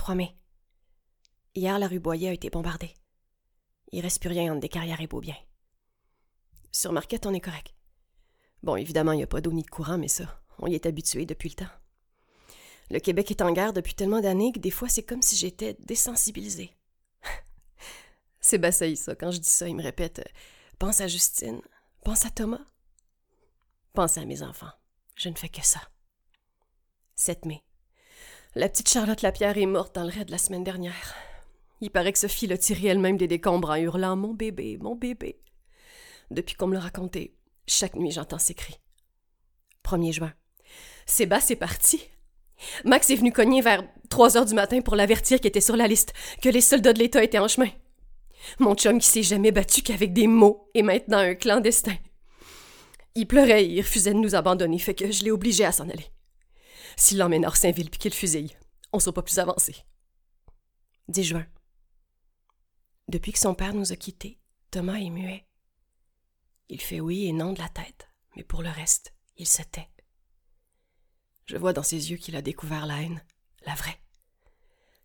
3 mai. Hier, la rue Boyer a été bombardée. Il reste plus rien entre des carrières et Beaubien. Sur Marquette, on est correct. Bon, évidemment, il n'y a pas d'eau ni de courant, mais ça, on y est habitué depuis le temps. Le Québec est en guerre depuis tellement d'années que des fois, c'est comme si j'étais désensibilisée. c'est bassailles, ça. Quand je dis ça, il me répète euh, Pense à Justine, pense à Thomas, pense à mes enfants. Je ne fais que ça. 7 mai. La petite Charlotte Lapierre est morte dans le raid la semaine dernière. Il paraît que Sophie l'a tirée elle-même des décombres en hurlant Mon bébé, mon bébé. Depuis qu'on me l'a raconté, chaque nuit j'entends ces cris. 1er juin. Sébastien est parti. Max est venu cogner vers 3 heures du matin pour l'avertir qu'il était sur la liste, que les soldats de l'État étaient en chemin. Mon chum qui s'est jamais battu qu'avec des mots est maintenant un clandestin. Il pleurait il refusait de nous abandonner, fait que je l'ai obligé à s'en aller. S'il l'emmène hors Saint-Ville puis qu'il le fusille, on ne sera pas plus avancé. 10 juin. Depuis que son père nous a quittés, Thomas est muet. Il fait oui et non de la tête, mais pour le reste, il se tait. Je vois dans ses yeux qu'il a découvert la haine, la vraie,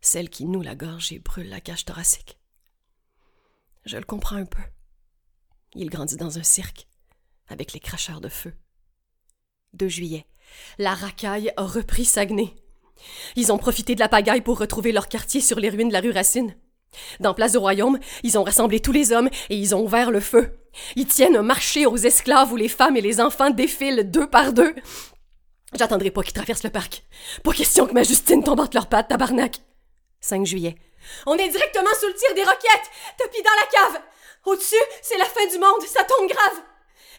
celle qui noue la gorge et brûle la cage thoracique. Je le comprends un peu. Il grandit dans un cirque, avec les cracheurs de feu. 2 juillet. La racaille a repris Saguenay. Ils ont profité de la pagaille pour retrouver leur quartier sur les ruines de la rue Racine. Dans Place du Royaume, ils ont rassemblé tous les hommes et ils ont ouvert le feu. Ils tiennent un marché aux esclaves où les femmes et les enfants défilent deux par deux. J'attendrai pas qu'ils traversent le parc. Pas question que ma Justine tombe entre leurs pattes, tabarnak. 5 juillet. On est directement sous le tir des roquettes! Tapis dans la cave! Au-dessus, c'est la fin du monde, ça tombe grave!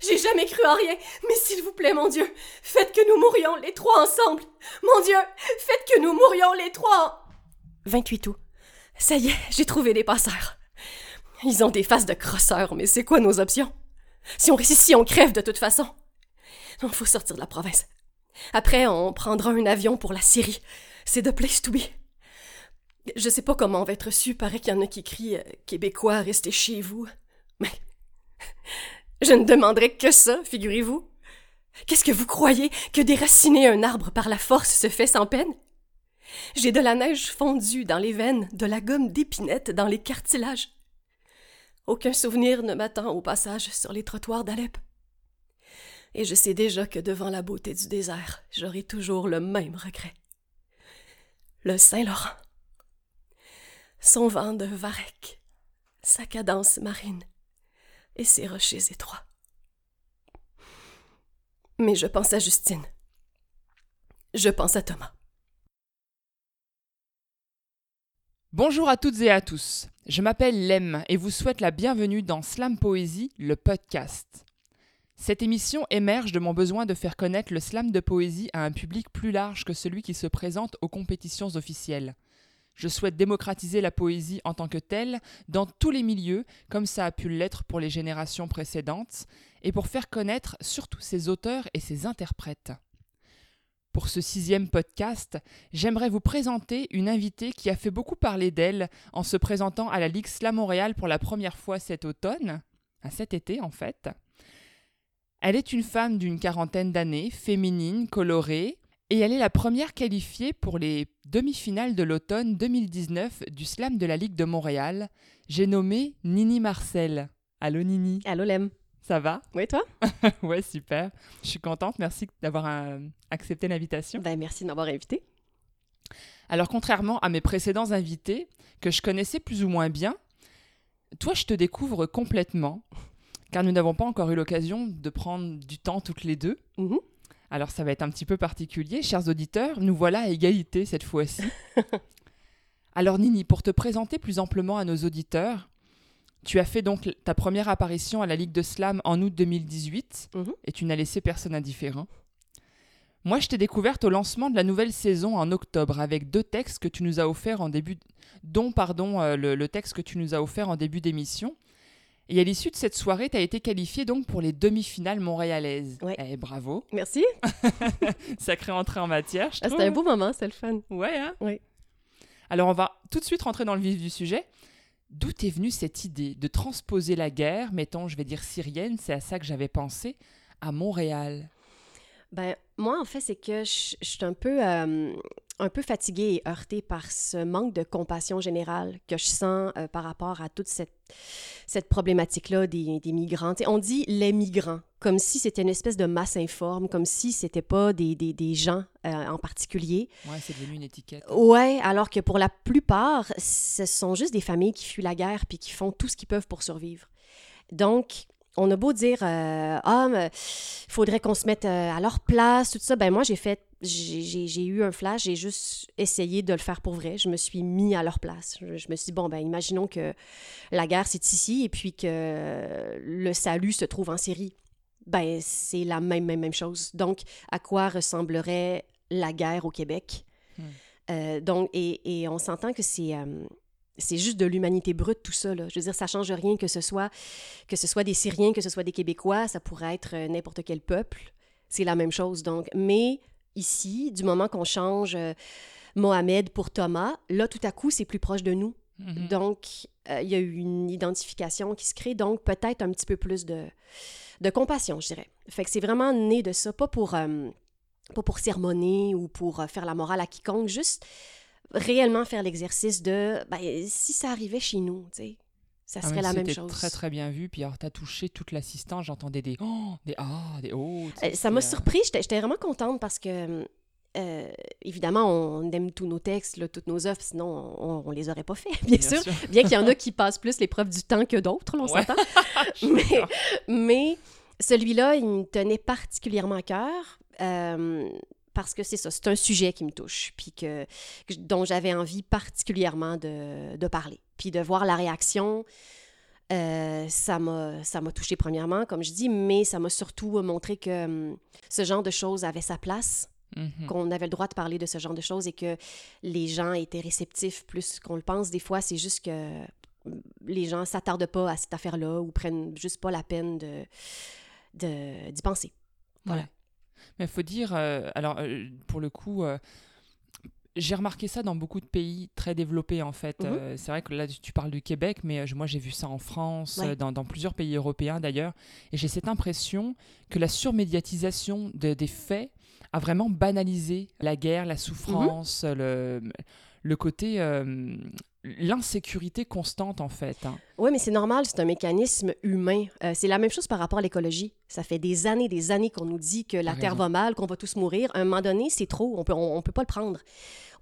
J'ai jamais cru en rien, mais s'il vous plaît, mon Dieu, faites que nous mourions les trois ensemble! Mon Dieu, faites que nous mourions les trois! 28 août. Ça y est, j'ai trouvé des passeurs. Ils ont des faces de crosseurs, mais c'est quoi nos options? Si on réussit, on crève de toute façon. Il faut sortir de la province. Après, on prendra un avion pour la Syrie. C'est the place to be. Je sais pas comment on va être reçu. Paraît qu'il y en a qui crient euh, Québécois, restez chez vous. Mais. Je ne demanderai que ça, figurez-vous. Qu'est-ce que vous croyez que déraciner un arbre par la force se fait sans peine? J'ai de la neige fondue dans les veines, de la gomme d'épinette dans les cartilages. Aucun souvenir ne m'attend au passage sur les trottoirs d'Alep. Et je sais déjà que devant la beauté du désert, j'aurai toujours le même regret. Le Saint-Laurent. Son vent de varech, sa cadence marine et ses rochers étroits. Mais je pense à Justine. Je pense à Thomas. Bonjour à toutes et à tous. Je m'appelle Lem et vous souhaite la bienvenue dans Slam Poésie, le podcast. Cette émission émerge de mon besoin de faire connaître le slam de poésie à un public plus large que celui qui se présente aux compétitions officielles. Je souhaite démocratiser la poésie en tant que telle dans tous les milieux, comme ça a pu l'être pour les générations précédentes, et pour faire connaître surtout ses auteurs et ses interprètes. Pour ce sixième podcast, j'aimerais vous présenter une invitée qui a fait beaucoup parler d'elle en se présentant à la Ligue Slam Montréal pour la première fois cet automne, à cet été en fait. Elle est une femme d'une quarantaine d'années, féminine, colorée, et elle est la première qualifiée pour les demi-finales de l'automne 2019 du Slam de la Ligue de Montréal. J'ai nommé Nini Marcel. Allô Nini? Allô Lem. Ça va? Oui, toi? Ouais, super. Je suis contente. Merci d'avoir euh, accepté l'invitation. Ben, merci de m'avoir invité. Alors, contrairement à mes précédents invités, que je connaissais plus ou moins bien, toi, je te découvre complètement, car nous n'avons pas encore eu l'occasion de prendre du temps toutes les deux. Mhm. Alors ça va être un petit peu particulier. Chers auditeurs, nous voilà à égalité cette fois-ci. Alors Nini, pour te présenter plus amplement à nos auditeurs, tu as fait donc ta première apparition à la Ligue de Slam en août 2018 Mhm. et tu n'as laissé personne indifférent. Moi, je t'ai découverte au lancement de la nouvelle saison en octobre avec deux textes que tu nous as offerts en début, dont pardon euh, le, le texte que tu nous as offert en début d'émission. Et à l'issue de cette soirée, tu as été qualifiée donc pour les demi-finales montréalaises. Ouais. Eh, bravo, Merci. sacrée entrée en matière, je Ah, trouve. C'était un beau moment, c'est le fun. Ouais, hein Oui. Alors, on va tout de suite rentrer dans le vif du sujet. D'où est venue cette idée de transposer la guerre, mettons, je vais dire syrienne, c'est à ça que j'avais pensé, à Montréal? Ben, moi, en fait, c'est que je, je suis un peu, euh, un peu fatiguée et heurtée par ce manque de compassion générale que je sens euh, par rapport à toute cette, cette problématique-là des, des migrants. On dit les migrants, comme si c'était une espèce de masse informe, comme si c'était pas des, des, des gens euh, en particulier. Ouais, c'est devenu une étiquette. Ouais, alors que pour la plupart, ce sont juste des familles qui fuient la guerre puis qui font tout ce qu'ils peuvent pour survivre. Donc, on a beau dire euh, ah mais faudrait qu'on se mette euh, à leur place tout ça ben moi j'ai fait j'ai- eu un flash j'ai juste essayé de le faire pour vrai. Je me suis mis à leur place. Je, je me suis dit bon ben imaginons que la guerre c'est ici et puis que le salut se trouve en Syrie. Ben c'est la même même même chose. Donc à quoi ressemblerait la guerre au Québec? Hmm. Euh, donc et, et on s'entend que c'est euh, c'est juste de l'humanité brute tout ça là. je veux dire ça change rien que ce soit que ce soit des Syriens, que ce soit des Québécois, ça pourrait être euh, n'importe quel peuple. C'est la même chose, donc. Mais ici, du moment qu'on change euh, Mohamed pour Thomas, là, tout à coup, c'est plus proche de nous. Mhm. Donc, euh, il y a eu une identification qui se crée, donc peut-être un petit peu plus de, de compassion, je dirais. Fait que c'est vraiment né de ça, pas pour, euh, pas pour sermonner ou pour faire la morale à quiconque, juste réellement faire l'exercice de, ben, si ça arrivait chez nous, tu sais, ça Ah, serait la même chose. très très bien vu. Puis alors, t'as touché toute l'assistance. J'entendais des oh, des ah, des oh. Euh, Ça m'a euh, surpris, j'étais vraiment contente parce que, euh, évidemment, on aime tous nos textes, là, toutes nos œuvres, sinon on, on les aurait pas fait, bien, sûr. Bien qu'il y en a qui passent plus l'épreuve du temps que d'autres, on Ouais. s'entend. mais, mais celui-là, il me tenait particulièrement à cœur. euh, parce que c'est ça, c'est un sujet qui me touche, puis que, que- dont j'avais envie particulièrement de, de parler. Puis de voir la réaction, euh, ça m'a ça m'a touché premièrement, comme je dis, mais ça m'a surtout montré que hum, ce genre de choses avait sa place, Mhm. qu'on avait le droit de parler de ce genre de choses et que les gens étaient réceptifs plus qu'on le pense. Des fois, c'est juste que hum, les gens s'attardent pas à cette affaire-là ou prennent juste pas la peine de de- d'y penser. Voilà. Ouais. Mais il faut dire, euh, alors euh, pour le coup, euh, j'ai remarqué ça dans beaucoup de pays très développés en fait. Euh, c'est vrai que là tu parles du Québec, mais moi j'ai vu ça en France, Ouais. dans, dans plusieurs pays européens d'ailleurs, et j'ai cette impression que la surmédiatisation de- des faits a vraiment banalisé la guerre, la souffrance, Mhm. le, le côté l'insécurité constante en fait. hein. Oui, mais c'est normal, c'est un mécanisme humain. Euh, c'est la même chose par rapport à l'écologie. Ça fait des années, des années qu'on nous dit que la Terre va mal, qu'on va tous mourir. À un moment donné, c'est trop, on peut, on, on peut pas le prendre.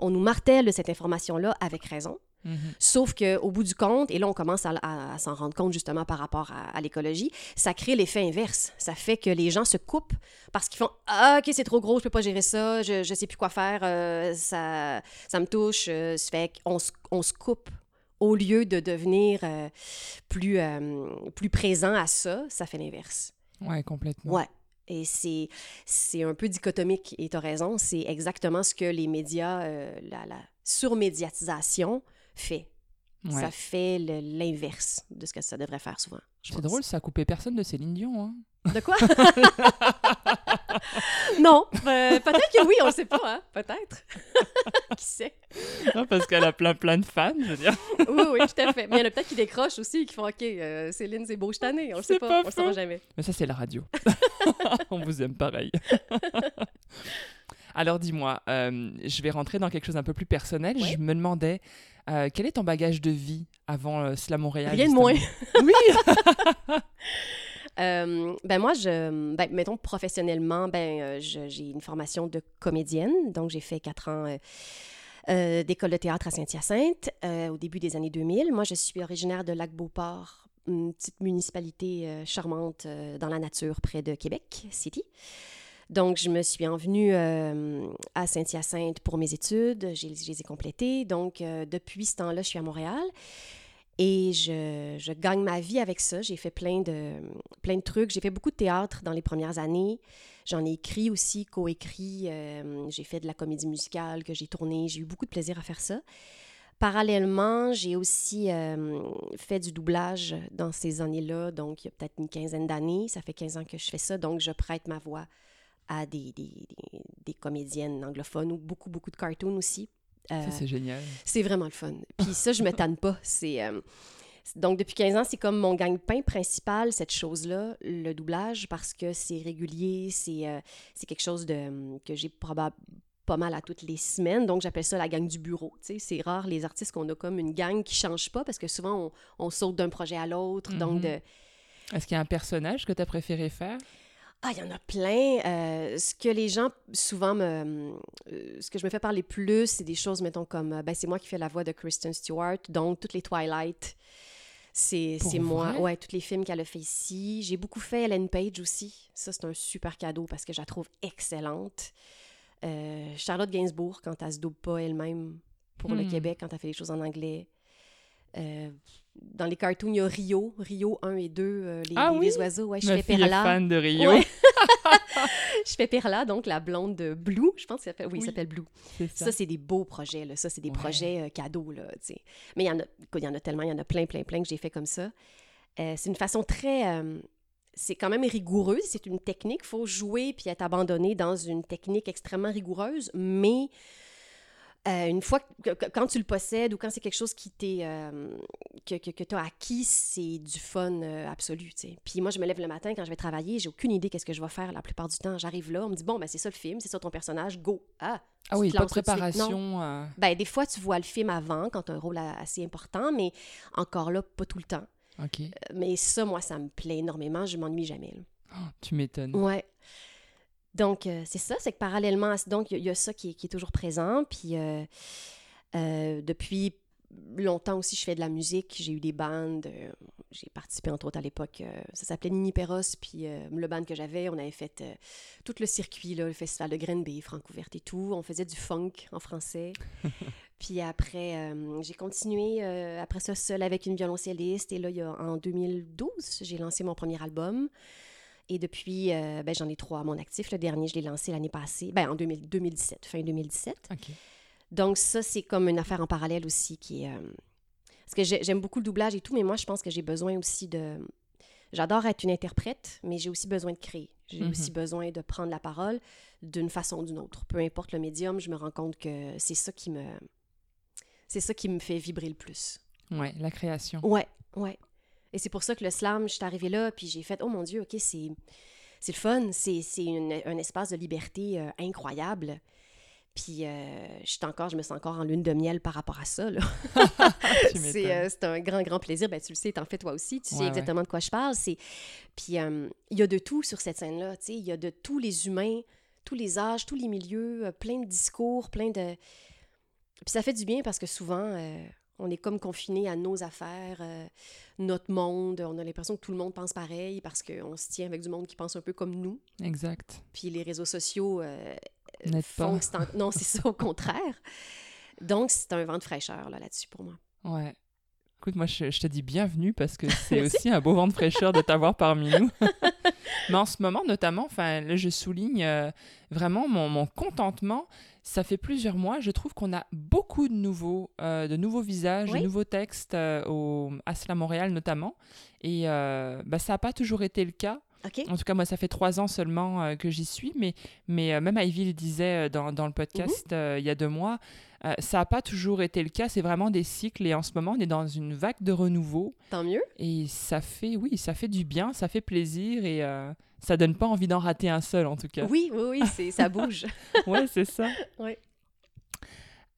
On nous martèle cette information-là avec raison. Mhm. Sauf qu'au bout du compte, et là on commence à, à- à s'en rendre compte justement par rapport à, à l'écologie, ça crée l'effet inverse. Ça fait que les gens se coupent parce qu'ils font Ah, ok, c'est trop gros, je peux pas gérer ça, je, je sais plus quoi faire, euh, ça, ça me touche. euh, ça fait qu'on se, on se coupe. Au lieu de devenir euh, plus, plus présent à ça, ça fait l'inverse. Ouais, complètement. Ouais. Et c'est, c'est un peu dichotomique, et tu as raison, c'est exactement ce que les médias, euh, la, la surmédiatisation fait. Ouais. Ça fait l'inverse de ce que ça devrait faire souvent. C'est drôle, ça a coupé personne de Céline Dion. Hein. De quoi? non, euh, peut-être que oui, on ne sait pas, hein? Peut-être. qui sait? Non, parce qu'elle a plein plein de fans, je veux dire. Oui, oui, tout à fait. Mais il y en a peut-être qui décrochent aussi, qui font OK, euh, Céline, c'est beau, je t'en ai. On le C'est sait pas, pas on le saura jamais. Mais ça, c'est la radio. On vous aime pareil. Alors dis-moi, euh, je vais rentrer dans quelque chose d'un peu plus personnel. Ouais. Je me demandais, euh, quel est ton bagage de vie avant euh, Slam Montréal Rien de moins. Oui Euh, ben moi, je, ben, mettons professionnellement, ben, euh, j'ai une formation de comédienne, donc j'ai fait quatre ans euh, d'école de théâtre à Saint-Hyacinthe au début des années 2000. Moi, je suis originaire de Lac-Beauport, une petite municipalité charmante dans la nature près de Québec City. Donc, je me suis envenue euh, à Saint-Hyacinthe pour mes études. Je les ai complétées. Donc, euh, depuis ce temps-là, je suis à Montréal. Et je, je gagne ma vie avec ça. J'ai fait plein de, plein de trucs. J'ai fait beaucoup de théâtre dans les premières années. J'en ai écrit aussi, coécrit. Euh, j'ai fait de la comédie musicale que j'ai tournée. J'ai eu beaucoup de plaisir à faire ça. Parallèlement, j'ai aussi euh, fait du doublage dans ces années-là. Donc, il y a peut-être une quinzaine d'années. Ça fait 15 ans que je fais ça. Donc, je prête ma voix à des, des, des- des comédiennes anglophones ou beaucoup, beaucoup de cartoons aussi. Euh, Ça, c'est génial. c'est vraiment le fun. Puis ça, je me tanne pas. C'est, euh, Donc, depuis 15 ans, c'est comme mon gagne-pain principal, cette chose-là, le doublage, parce que c'est régulier, c'est euh, c'est quelque chose de, que j'ai probablement pas mal à toutes les semaines. Donc, j'appelle ça la gang du bureau. Tu sais, c'est rare les artistes qu'on a comme une gang qui change pas parce que souvent, on, on saute d'un projet à l'autre. Donc, Mhm. de, Est-ce qu'il y a un personnage que tu as préféré faire? Ah, il y en a plein. Euh, ce que les gens souvent me. euh, ce que je me fais parler plus, c'est des choses, mettons, comme. euh, Ben, c'est moi qui fais la voix de Kristen Stewart, donc toutes les Twilight. C'est moi. Ouais, tous les films qu'elle a fait ici. J'ai beaucoup fait Ellen Page aussi. Ça, c'est un super cadeau parce que je la trouve excellente. Euh, Charlotte Gainsbourg, quand elle se double pas elle-même pour le Hmm. Québec, quand elle fait les choses en anglais. Dans les cartoons, il y a Rio, Rio 1 et 2, euh, les, Ah les- oui? les oiseaux. Ouais, je Ma fais fille est Perla. fan de Rio. Ouais. je fais Perla, donc la blonde de Blue. Je pense qu'il s'appelle. Oui, s'appelle Blue. Ça. Ça, c'est des beaux projets. Là. Ça, c'est des Ouais. projets euh, cadeaux. Là. Mais il y, en a, il y en a tellement. Il y en a plein, plein, plein que j'ai fait comme ça. Euh, c'est une façon très. c'est quand même rigoureuse. C'est une technique. Il faut jouer puis être abandonné dans une technique extrêmement rigoureuse. Mais euh, une fois que, que- quand tu le possèdes ou quand c'est quelque chose qui t'est euh, que, que, tu as acquis, c'est du fun euh, absolu. Puis moi, je me lève le matin quand je vais travailler, j'ai aucune idée qu'est-ce que je vais faire la plupart du temps. J'arrive là, on me dit bon, ben c'est ça le film, c'est ça ton personnage, go. Ah, Ah oui, pas de. Non. préparation. Ben, des fois, tu vois le film avant, quand tu as un rôle assez important, mais encore là, pas tout le temps. Ok, Euh, Mais ça, moi, ça me plaît énormément. Je m'ennuie jamais. là. Oh, tu m'étonnes. Ouais. Donc, euh, c'est ça. C'est que parallèlement à ça, donc, il y, a- il y a ça qui est, qui est toujours présent. Puis, euh, euh, depuis longtemps aussi, je fais de la musique. J'ai eu des bandes. j'ai participé, entre autres, à l'époque. ça s'appelait Nini Perros. Puis, le band que j'avais, on avait fait tout le circuit, là, le festival de Grenby, Francouverte et tout. On faisait du funk en français. Puis après, j'ai continué après ça seul avec une violoncelliste. Et là, il y a, en 2012, j'ai lancé mon premier album. Et depuis, euh, ben, j'en ai trois à mon actif. Le dernier, je l'ai lancé l'année passée, ben, en 2000 2017, fin 2017. Ok. Donc ça, c'est comme une affaire en parallèle aussi qui est... euh, Parce que j'ai- j'aime beaucoup le doublage et tout, mais moi, je pense que j'ai besoin aussi de... J'adore être une interprète, mais j'ai aussi besoin de créer. J'ai Mhm. aussi besoin de prendre la parole d'une façon ou d'une autre. Peu importe le médium, je me rends compte que c'est ça qui me... C'est ça qui me fait vibrer le plus. Ouais, la création. Ouais, ouais. Et c'est pour ça que le slam, je suis arrivée là, puis j'ai fait, oh mon Dieu, OK, c'est, c'est le fun, c'est, c'est une- un espace de liberté euh, incroyable. Puis euh, je, suis encore, je me sens encore en lune de miel par rapport à ça. C'est, euh, c'est un grand, grand plaisir. Ben, tu le sais, t'en fais toi aussi. Tu sais ouais. exactement de quoi je parle. C'est... Puis euh, il y a de tout sur cette scène-là. tu sais. Il y a de tous les humains, tous les âges, tous les milieux, euh, plein de discours, plein de... Puis ça fait du bien parce que souvent, euh, on est comme confiné à nos affaires, euh, notre monde. On a l'impression que tout le monde pense pareil parce qu'on se tient avec du monde qui pense un peu comme nous. Exact. Puis les réseaux sociaux euh, N'aide font pas. que Non, c'est ça, au contraire. Donc, c'est un vent de fraîcheur là, là-dessus pour moi. Ouais. Écoute, moi, je, je te dis bienvenue parce que c'est aussi un beau vent de fraîcheur de t'avoir parmi nous. Mais en ce moment, notamment, enfin, je souligne euh, vraiment mon, mon contentement. Ça fait plusieurs mois, je trouve qu'on a beaucoup de nouveaux, euh, de nouveaux visages, Oui. de nouveaux textes euh, au à Cela Montréal notamment. Et euh, bah, ça n'a pas toujours été le cas. En tout cas, moi, ça fait trois ans seulement euh, que j'y suis, mais, mais euh, même Ivy le disait euh, dans, dans le podcast Mhm. il y a deux mois, ça n'a pas toujours été le cas. C'est vraiment des cycles et en ce moment, on est dans une vague de renouveau Tant mieux. et ça fait, oui, ça fait du bien, ça fait plaisir et ça donne pas envie d'en rater un seul en tout cas. Oui, oui, oui, ça bouge. Ouais, c'est ça. Oui.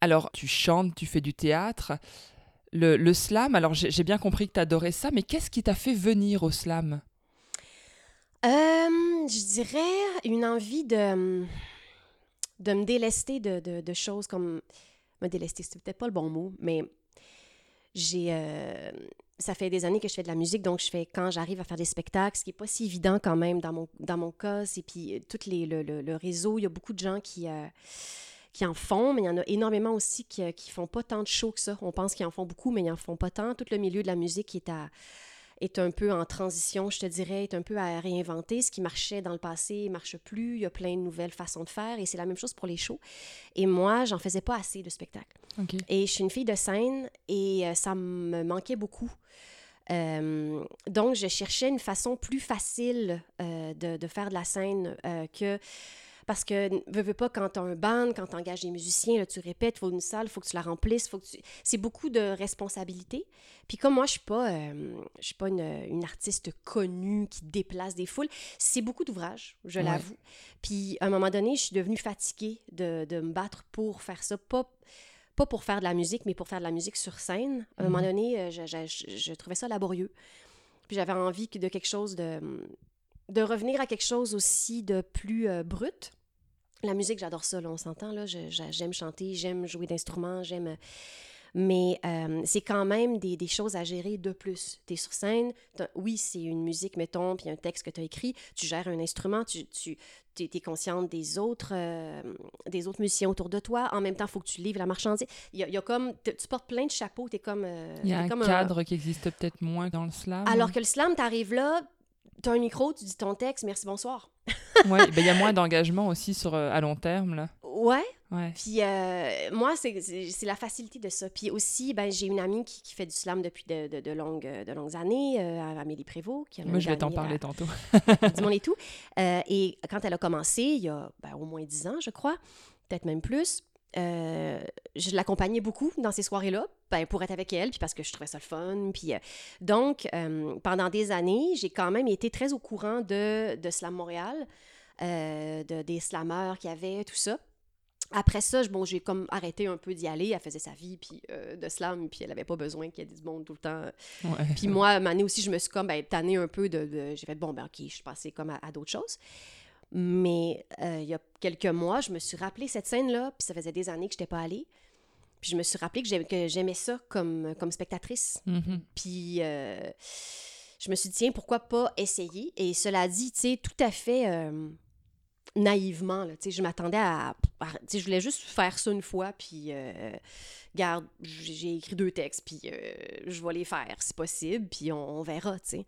Alors, tu chantes, tu fais du théâtre. Le, le slam, alors j'ai bien compris que tu adorais ça, mais qu'est-ce qui t'a fait venir au slam? Je dirais une envie de, de me délester de, de- choses comme... Me délester, c'est peut-être pas le bon mot, mais j'ai... euh, ça fait des années que je fais de la musique, donc je fais quand j'arrive à faire des spectacles, ce qui n'est pas si évident quand même dans mon, dans mon cas. C'est puis euh, tout les, le, le- réseau, il y a beaucoup de gens qui, euh, qui en font, mais il y en a énormément aussi qui ne font pas tant de shows que ça. On pense qu'ils en font beaucoup, mais ils n'en font pas tant. Tout le milieu de la musique est à est un peu en transition, je te dirais, est un peu à réinventer. Ce qui marchait dans le passé ne marche plus. Il y a plein de nouvelles façons de faire et c'est la même chose pour les shows. Et moi, j'en faisais pas assez de spectacles. Et je suis une fille de scène et euh, ça me manquait beaucoup. Euh, donc, je cherchais une façon plus facile euh, de, de faire de la scène euh, que... Parce que, veux, veux pas, quand tu as un band, quand tu engages des musiciens, là, tu répètes, il faut une salle, il faut que tu la remplisses, faut que tu... c'est beaucoup de responsabilités. Puis comme moi, je suis pas, euh, je suis pas une, une, artiste connue qui déplace des foules, c'est beaucoup d'ouvrages, je l'avoue. Puis à un moment donné, je suis devenue fatiguée de, de me battre pour faire ça, pas pas pour faire de la musique, mais pour faire de la musique sur scène. À un moment mhm. donné, euh, je, je, je, trouvais ça laborieux. Puis j'avais envie de quelque chose de de revenir à quelque chose aussi de plus euh, brut. La musique, j'adore ça, là, on s'entend, là, j'aime chanter, j'aime jouer d'instruments, j'aime... Mais euh, c'est quand même des, des, choses à gérer de plus. Tu es sur scène, oui, c'est une musique, mettons, puis un texte que tu as écrit, tu gères un instrument, tu, tu es, consciente des autres, euh, des autres musiciens autour de toi. En même temps, il faut que tu livres la marchandise. Il y a, y a comme, tu portes plein de chapeaux, tu es comme... il y a un cadre qui existe peut-être moins dans le slam. Alors que le slam, tu arrives là, tu as un micro, tu dis ton texte, merci, bonsoir. Oui, ben, il y a moins d'engagement aussi sur, euh, à long terme. Là. Ouais. ouais. Puis euh, moi, c'est la facilité de ça. Puis aussi, ben, j'ai une amie qui, qui, fait du slam depuis de, de, de longues, de longues années, euh, Amélie Prévost. Qui moi, je vais t'en parler tantôt. du monde et tout. et quand elle a commencé, il y a ben, au moins dix ans, je crois, peut-être même plus, euh, je l'accompagnais beaucoup dans ces soirées-là, ben, pour être avec elle, puis parce que je trouvais ça le fun. Puis, euh, donc, euh, pendant des années, j'ai quand même été très au courant de, de Slam Montréal, de, des slammeurs qu'il y avait, tout ça. Après ça, bon, j'ai comme arrêté un peu d'y aller. Elle faisait sa vie puis de slam, puis elle avait pas besoin qu'il y ait du monde tout le temps. Puis moi, à un aussi, je me suis comme ben, tannée un peu de... J'ai fait, bon, ben ok, je suis passée comme à d'autres choses. Mais euh, il y a quelques mois, je me suis rappelé cette scène-là, puis ça faisait des années que je n'étais pas allée. Puis je me suis rappelé que j'aimais ça comme, comme spectatrice. Mm-hmm. Puis euh, je me suis dit, tiens, pourquoi pas essayer? Et cela dit, tu sais, tout à fait euh, naïvement, là, je m'attendais à... je voulais juste faire ça une fois, puis... garde, j'ai écrit deux textes, puis je vais les faire si possible, puis on, on verra, tu sais.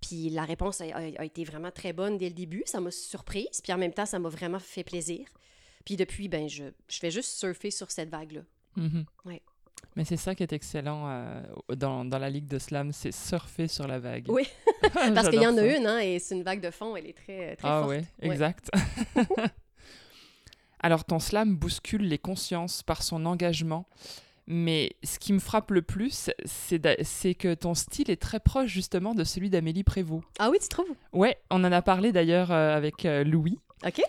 Puis la réponse a, été vraiment très bonne dès le début. Ça m'a surprise. Puis en même temps, ça m'a vraiment fait plaisir. Puis depuis, ben, je, je fais juste surfer sur cette vague-là. Mm-hmm. Ouais. Mais c'est ça qui est excellent euh, dans, dans, la Ligue de Slam, c'est surfer sur la vague. Oui, parce qu'il y en a une, hein, et c'est une vague de fond, elle est très, très ah, forte. Oui, exact. Alors ton slam bouscule les consciences par son engagement mais ce qui me frappe le plus, c'est que ton style est très proche justement de celui d'Amélie Prévost. Ah oui, tu trouves? Ouais, on en a parlé d'ailleurs euh, avec euh, Louis. Ok.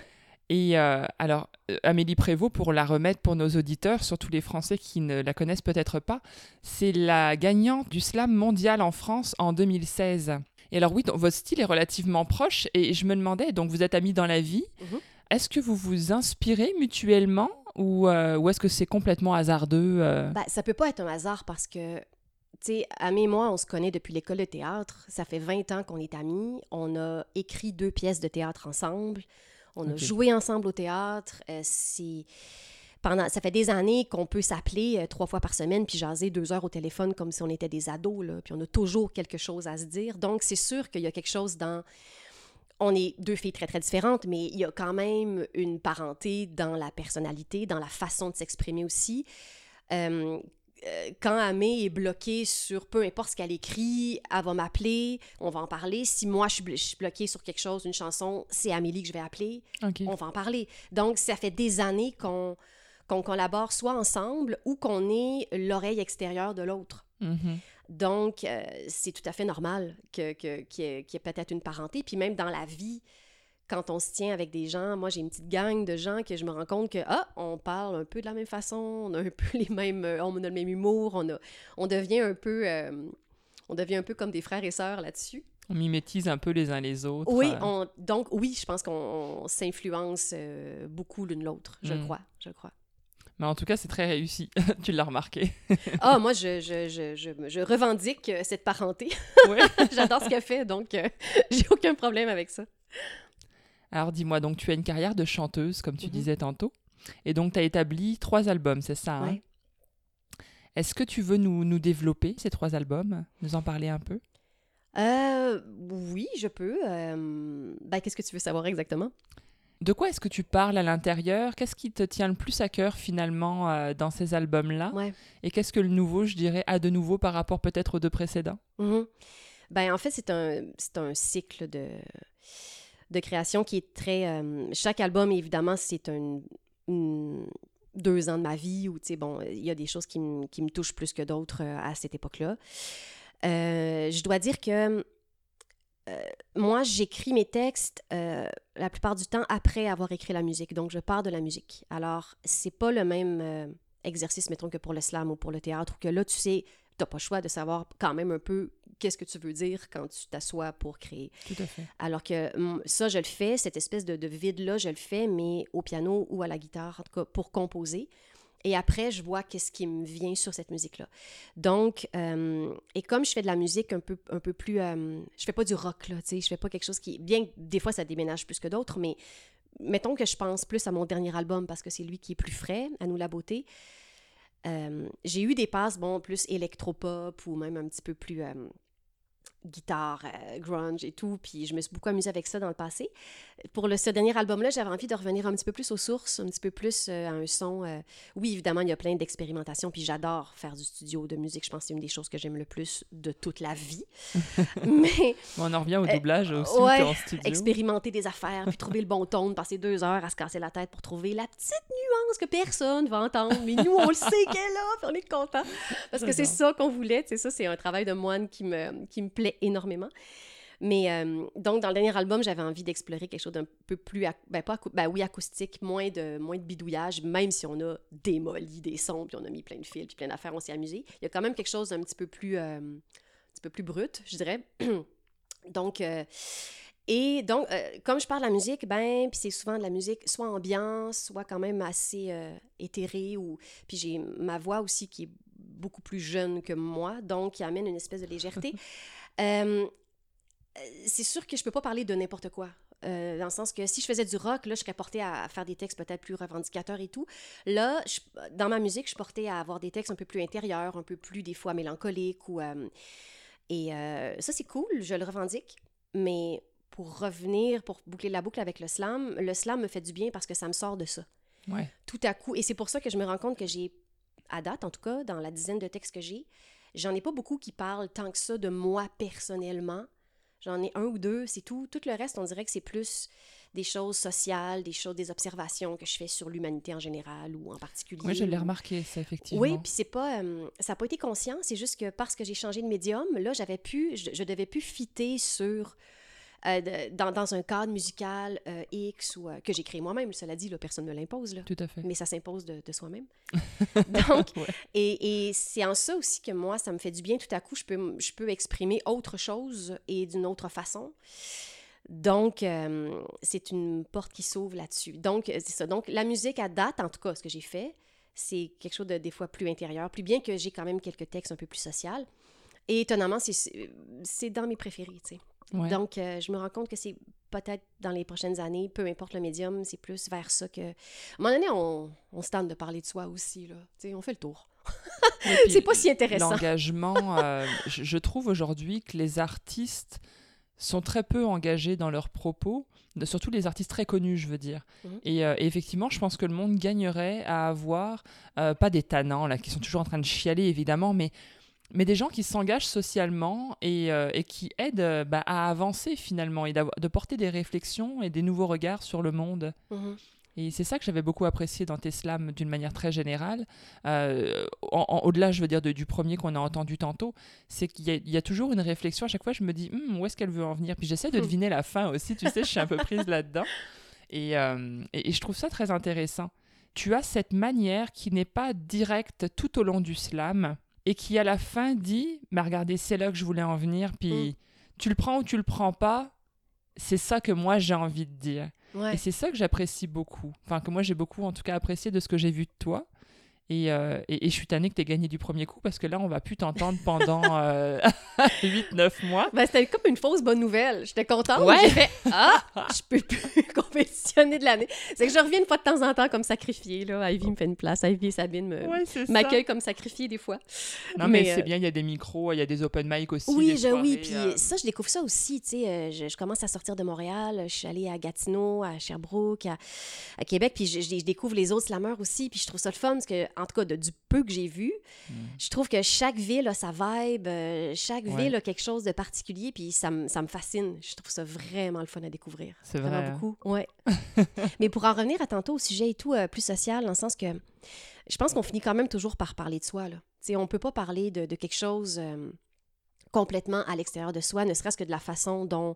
Et euh, alors, Amélie Prévost, pour la remettre pour nos auditeurs, surtout les Français qui ne la connaissent peut-être pas, c'est la gagnante du slam mondial en France en 2016. Et alors oui, votre style est relativement proche et je me demandais, donc vous êtes amis dans la vie, mhm. est-ce que vous vous inspirez mutuellement euh, ou, est-ce que c'est complètement hasardeux? Euh? Ben, ça peut pas être un hasard parce que, tu sais, Amé et moi, on se connaît depuis l'école de théâtre. Ça fait 20 ans qu'on est amis. On a écrit deux pièces de théâtre ensemble. On a joué ensemble au théâtre. Euh, c'est... Pendant, ça fait des années qu'on peut s'appeler trois fois par semaine puis jaser deux heures au téléphone comme si on était des ados, là, puis on a toujours quelque chose à se dire. Donc, c'est sûr qu'il y a quelque chose dans on est deux filles très, très différentes, mais il y a quand même une parenté dans la personnalité, dans la façon de s'exprimer aussi. Euh, euh, quand Amé est bloquée sur peu importe ce qu'elle écrit, elle va m'appeler, on va en parler. Si moi je suis, bloquée sur quelque chose, une chanson, c'est Amélie que je vais appeler, on va en parler. Donc ça fait des années qu'on collabore soit ensemble ou qu'on est l'oreille extérieure de l'autre. Mm-hmm. Donc, euh, c'est tout à fait normal qu'il que, y ait, peut-être une parenté. Puis même dans la vie, quand on se tient avec des gens, moi j'ai une petite gang de gens que je me rends compte que, ah, on parle un peu de la même façon, on a un peu les mêmes, euh, on a le même humour, on, a, on devient un peu... Euh, on devient un peu comme des frères et sœurs là-dessus. On mimétise un peu les uns les autres. Oui, donc oui, je pense qu'on s'influence beaucoup l'une l'autre, je mm. crois, je crois. Mais en tout cas, c'est très réussi. tu l'as remarqué. ah, moi, je, je, je, je, revendique euh, cette parenté. J'adore ce qu'elle fait, donc euh, j'ai aucun problème avec ça. Alors, dis-moi, donc tu as une carrière de chanteuse, comme tu mhm. disais tantôt. Et donc, tu as établi trois albums, c'est ça hein? Est-ce que tu veux nous, nous développer ces trois albums? Nous en parler un peu? Euh, Oui, je peux. Euh, ben, Qu'est-ce que tu veux savoir exactement? De quoi est-ce que tu parles à l'intérieur? Qu'est-ce qui te tient le plus à cœur finalement euh, dans ces albums-là? Et qu'est-ce que le nouveau, je dirais, a de nouveau par rapport peut-être aux deux précédents? Mm-hmm. ben, En fait, c'est un, un cycle de, de création qui est très... euh, chaque album, évidemment, c'est un, une- deux ans de ma vie où, tu sais, bon, il y a des choses qui, me- qui me touchent plus que d'autres euh, à cette époque-là. Euh, je dois dire que moi, j'écris mes textes euh, la plupart du temps après avoir écrit la musique. Donc, je pars de la musique. Alors, c'est pas le même euh, exercice, mettons, que pour le slam ou pour le théâtre, où que là, tu sais, t'as pas le choix de savoir quand même un peu qu'est-ce que tu veux dire quand tu t'assois pour créer. Tout à fait. Alors que hum, ça, je le fais, cette espèce de, de vide-là, je le fais, mais au piano ou à la guitare, en tout cas pour composer. Et après, je vois qu'est-ce qui me vient sur cette musique-là. Donc, euh, et comme je fais de la musique un peu, un peu plus... euh, je fais pas du rock, là, tu sais, je fais pas quelque chose qui... Bien que des fois, ça déménage plus que d'autres, mais mettons que je pense plus à mon dernier album parce que c'est lui qui est plus frais, À nous la beauté. Euh, j'ai eu des passes, bon, plus électropop ou même un petit peu plus euh, guitare, euh, grunge et tout, puis je me suis beaucoup amusée avec ça dans le passé. Pour le, ce dernier album-là, j'avais envie de revenir un petit peu plus aux sources, un petit peu plus euh, à un son. euh, Oui, évidemment, il y a plein d'expérimentations, puis j'adore faire du studio de musique. Je pense que c'est une des choses que j'aime le plus de toute la vie. Mais on en revient au doublage aussi, ouais, en studio. expérimenter des affaires, puis trouver le bon ton, de passer deux heures à se casser la tête pour trouver la petite nuance que personne va entendre. Mais nous, on le sait qu'elle est là, puis on est content. Parce que c'est ça qu'on voulait. C'est ça, c'est un travail de moine qui me, qui me plaît énormément. Mais euh, donc, dans le dernier album, j'avais envie d'explorer quelque chose d'un peu plus, ben, pas ben oui, acoustique, moins de, moins de bidouillage, même si on a démoli des sons, puis on a mis plein de fils, puis plein d'affaires, on s'est amusé. Il y a quand même quelque chose d'un petit peu plus, euh, un petit peu plus brut, je dirais. donc, euh, et donc, comme je parle de la musique, ben, puis c'est souvent de la musique, soit ambiance, soit quand même assez éthérée, ou puis j'ai ma voix aussi qui est beaucoup plus jeune que moi, donc qui amène une espèce de légèreté. Euh, c'est sûr que je peux pas parler de n'importe quoi. Euh, dans le sens que si je faisais du rock, là, je serais portée à, faire des textes peut-être plus revendicateurs et tout. Là, je- dans ma musique, je suis portée à avoir des textes un peu plus intérieurs, un peu plus des fois mélancoliques. Ou, euh, et ça, c'est cool, je le revendique. Mais pour revenir, pour boucler la boucle avec le slam, le slam me fait du bien parce que ça me sort de ça Ouais. tout à coup. Et c'est pour ça que je me rends compte que j'ai, à date en tout cas, dans la dizaine de textes que j'ai, j'en ai pas beaucoup qui parlent tant que ça de moi personnellement. J'en ai un ou deux, c'est tout. Tout le reste, on dirait que c'est plus des choses sociales, des choses, des observations que je fais sur l'humanité en général ou en particulier. Oui, je l'ai remarqué, ça, effectivement. Oui, puis c'est pas, euh, ça n'a pas été conscient, c'est juste que parce que j'ai changé de médium, là, j'avais pu, je, je devais plus fitter sur, euh, dans, dans un cadre musical euh, X ou euh, que j'ai créé moi-même. Cela dit, là, personne ne me l'impose, Tout à fait. mais ça s'impose de, de soi-même. Donc, Ouais. et, et c'est en ça aussi que moi, ça me fait du bien. Tout à coup, je peux, je peux exprimer autre chose et d'une autre façon. Donc, euh, c'est une porte qui s'ouvre là-dessus. Donc, c'est ça. Donc, la musique à date, en tout cas, ce que j'ai fait, c'est quelque chose de des fois plus intérieur, plus bien que j'ai quand même quelques textes un peu plus social. Et étonnamment, c'est dans mes préférés, tu sais. Ouais. Donc, euh, je me rends compte que c'est peut-être dans les prochaines années, peu importe le médium, c'est plus vers ça que... À un moment donné, on, on se tente de parler de soi aussi, là. Tu sais, on fait le tour. C'est pas si intéressant. L'engagement, euh, je, je trouve aujourd'hui que les artistes sont très peu engagés dans leurs propos, surtout les artistes très connus, je veux dire. Mhm. Et, euh, et effectivement, je pense que le monde gagnerait à avoir, euh, pas des tannants, là, qui sont toujours en train de chialer, évidemment, mais, mais des gens qui s'engagent socialement et, euh, et qui aident euh, bah, à avancer finalement, et de porter des réflexions et des nouveaux regards sur le monde. Mhm. Et c'est ça que j'avais beaucoup apprécié dans tes slams d'une manière très générale. Euh, en- en- Au-delà, je veux dire, de- du premier qu'on a entendu tantôt, c'est qu'il y, a- il y a toujours une réflexion. À chaque fois, je me dis, Hum, où est-ce qu'elle veut en venir? Puis j'essaie de Hmm. deviner la fin aussi. Tu sais, je suis un peu prise là-dedans. Et, euh, et, et je trouve ça très intéressant. Tu as cette manière qui n'est pas directe tout au long du slam et qui, à la fin, dit, mais regardez, c'est là que je voulais en venir. Puis Hmm. tu le prends ou tu le prends pas. C'est ça que moi j'ai envie de dire. Ouais. Et c'est ça que j'apprécie beaucoup. Enfin, que moi j'ai beaucoup en tout cas apprécié de ce que j'ai vu de toi. Et, euh, et, et je suis tannée que tu gagné du premier coup parce que là, on va plus t'entendre pendant 8-9 mois. Ben, c'était comme une fausse bonne nouvelle. J'étais contente. Ouais. J'ai fait Ah, je peux plus compétitionner de l'année. C'est que je reviens une fois de temps en temps comme sacrifiée. Là. Ivy me fait une place. Ivy et Sabine me, Ouais, m'accueillent comme sacrifiée des fois. Non, mais, mais, c'est euh, bien, il y a des micros, il y a des open mic aussi. Oui, des je, oui, puis euh, ça, je découvre ça aussi, tu sais, euh, je, je commence à sortir de Montréal, je suis allée à Gatineau, à Sherbrooke, à, à Québec, puis je, découvre les autres slammeurs aussi, puis je trouve ça le fun, parce que en tout cas, de, du peu que j'ai vu, Mm. je trouve que chaque ville a sa vibe, euh, Ouais. quelque chose de particulier, puis ça, me- ça me fascine. Je trouve ça vraiment le fun à découvrir. C'est Vraiment vrai. hein. beaucoup. Ouais. Mais pour en revenir à tantôt au sujet et tout, euh, plus social, dans le sens que je pense qu'on finit quand même toujours par parler de soi. Là. On peut pas parler de, de quelque chose euh, complètement à l'extérieur de soi, ne serait-ce que de la façon dont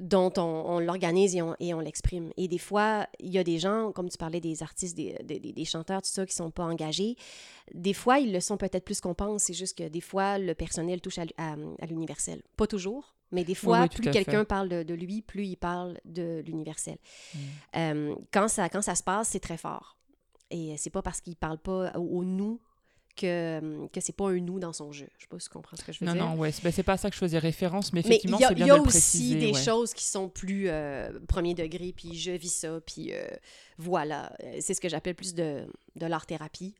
dont on, on l'organise et on, et on l'exprime. Et des fois, il y a des gens, comme tu parlais des artistes, des, des, des- chanteurs, tout ça, qui sont pas engagés. Des fois, ils le sont peut-être plus qu'on pense. C'est juste que des fois, le personnel touche à, l- à- à l'universel. Pas toujours, mais des fois, oui, plus quelqu'un parle de, de lui, plus il parle de l'universel. Mm. Euh, quand, ça, quand ça se passe, c'est très fort. Et c'est pas parce qu'il parle pas au, au nous que, que c'est pas un nous dans son jeu. Je sais pas si tu comprends ce que je veux Non, dire. non, ouais, c'est ben, c'est pas à ça que je faisais référence, mais effectivement, il y a, c'est bien il y a de aussi préciser. des ouais. choses qui sont plus euh, premier degré, puis je vis ça, puis euh, voilà. Euh, C'est ce que j'appelle plus de, de l'art-thérapie.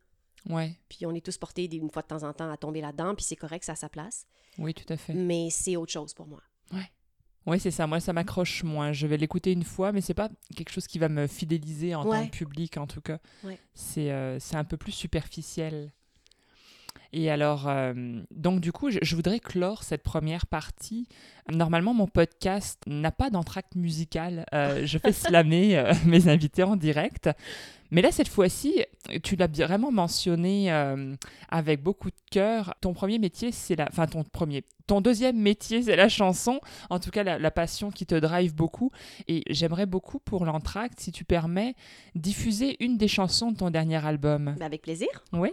Ouais, Puis on est tous portés une fois de temps en temps à tomber là-dedans, puis c'est correct, ça a sa place. oui, tout à fait. Mais c'est autre chose pour moi. Oui, c'est ça. Moi, ça m'accroche moins. Je vais l'écouter une fois, mais c'est pas quelque chose qui va me fidéliser en tant Ouais. que public, en tout cas. Ouais. C'est euh, c'est un peu plus superficiel. Et alors, euh, donc du coup, je, je voudrais clore cette première partie. Normalement, mon podcast n'a pas d'entracte musical. Euh, je fais slammer euh, mes invités en direct. Mais là, cette fois-ci, tu l'as vraiment mentionné avec beaucoup de cœur. Ton premier métier, c'est la... Enfin, ton premier... Ton deuxième métier, c'est la chanson. En tout cas, la, la passion qui te drive beaucoup. Et j'aimerais beaucoup, pour l'entracte, si tu permets, diffuser une des chansons de ton dernier album. Ben, avec plaisir. Oui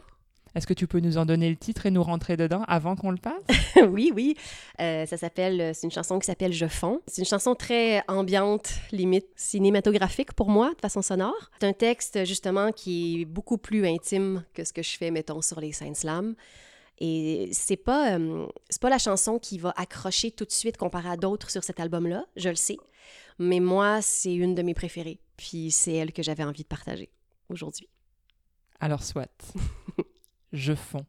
Est-ce que tu peux nous en donner le titre et nous rentrer dedans avant qu'on le passe oui, oui. Euh, ça s'appelle, c'est une chanson qui s'appelle Je fonds. C'est une chanson très ambiante, limite cinématographique pour moi, de façon sonore. C'est un texte, justement, qui est beaucoup plus intime que ce que je fais, mettons, sur les scènes slam. Et c'est pas, euh, c'est pas la chanson qui va accrocher tout de suite comparé à d'autres sur cet album-là, je le sais. Mais moi, c'est une de mes préférées. Puis c'est elle que j'avais envie de partager aujourd'hui. Alors, soit. Je fonds.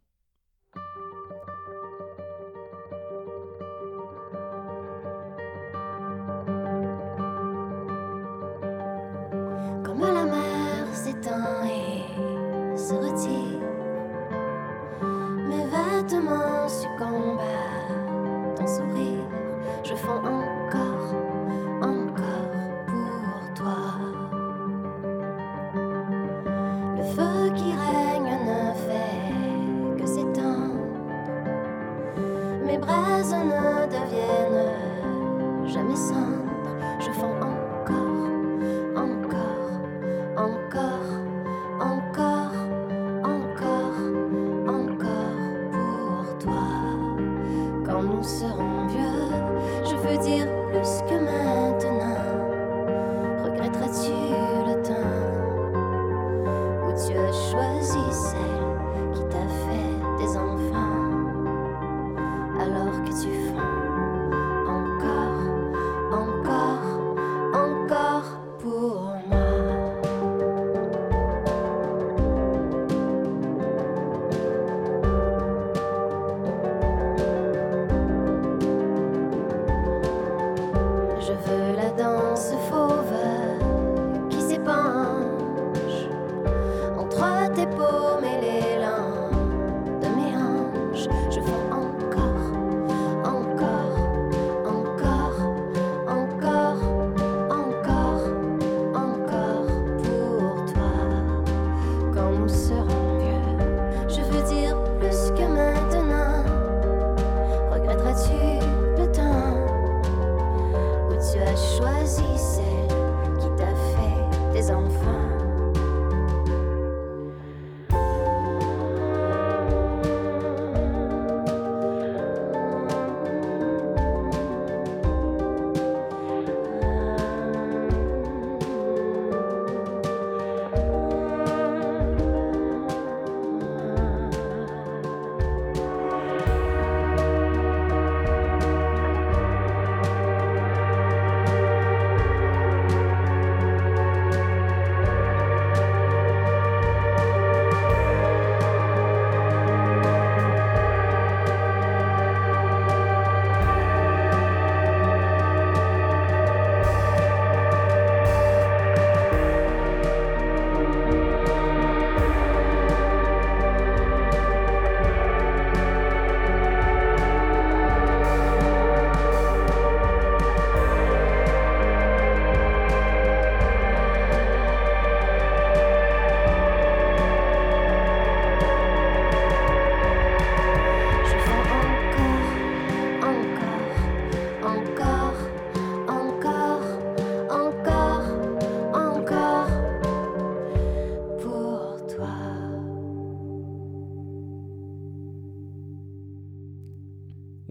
Comme la mer s'étend et se retire, mes vêtements succombent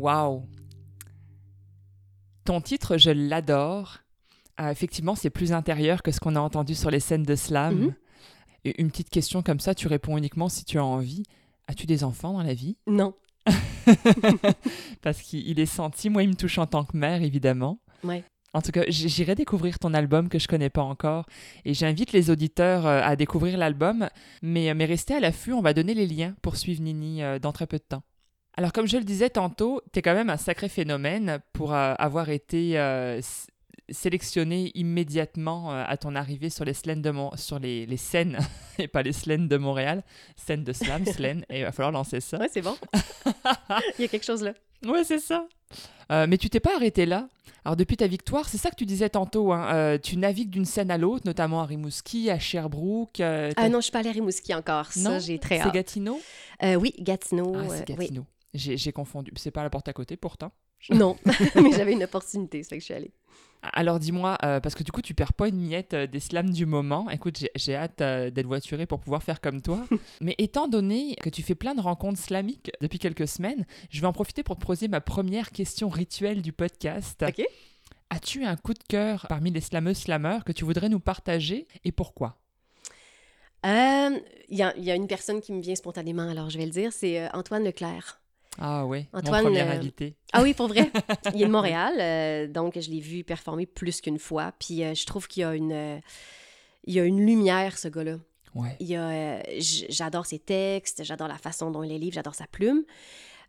Waouh Ton titre, je l'adore. Euh, effectivement, c'est plus intérieur que ce qu'on a entendu sur les scènes de slam. Mhm. Et une petite question comme ça, tu réponds uniquement si tu as envie. As-tu des enfants dans la vie? Non. Parce qu'il est senti, moi il me touche en tant que mère évidemment. Ouais. En tout cas, j'irai découvrir ton album que je connais pas encore et j'invite les auditeurs euh, à découvrir l'album, mais, mais restez à l'affût, on va donner les liens pour suivre Nini euh, dans très peu de temps. Alors comme je le disais tantôt, t'es quand même un sacré phénomène pour euh, avoir été euh, sélectionné immédiatement euh, à ton arrivée sur les, scènes de Mon- sur les, les scènes, et pas les scènes de Montréal, scènes de slam, scènes, et il va falloir lancer ça. Ouais, c'est bon. Il y a quelque chose là. Ouais, c'est ça. Mais tu t'es pas arrêté là. Alors depuis ta victoire, c'est ça que tu disais tantôt, hein, euh, tu navigues d'une scène à l'autre, notamment à Rimouski, à Sherbrooke. euh, Ah non, je suis pas allée à Rimouski encore. Ça, Non? j'ai très c'est. Gatineau? Euh, oui, Gatineau. Ah, c'est. Gatineau. J'ai confondu. C'est pas à la porte à côté pourtant. Non, mais j'avais une opportunité, c'est que je suis allée. Alors dis-moi, euh, parce que du coup tu perds pas une miette euh, des slams du moment. Écoute, j'ai- j'ai hâte euh, d'être voituré pour pouvoir faire comme toi. Mais étant donné que tu fais plein de rencontres slamiques depuis quelques semaines, je vais en profiter pour te poser ma première question rituelle du podcast. OK. As-tu un coup de cœur parmi les slameuses slameurs que tu voudrais nous partager et pourquoi? Il y, a, il y a une personne qui me vient spontanément, alors je vais le dire, c'est Antoine Leclerc. Ah ouais, Antoine, mon premier euh, invité. Ah oui, pour vrai. Il est de Montréal, euh, donc je l'ai vu performer plus qu'une fois. Puis euh, je trouve qu'il y a une, il y a une lumière, ce gars-là. Ouais. Il y a, euh, j'adore ses textes, j'adore la façon dont il les livre, j'adore sa plume.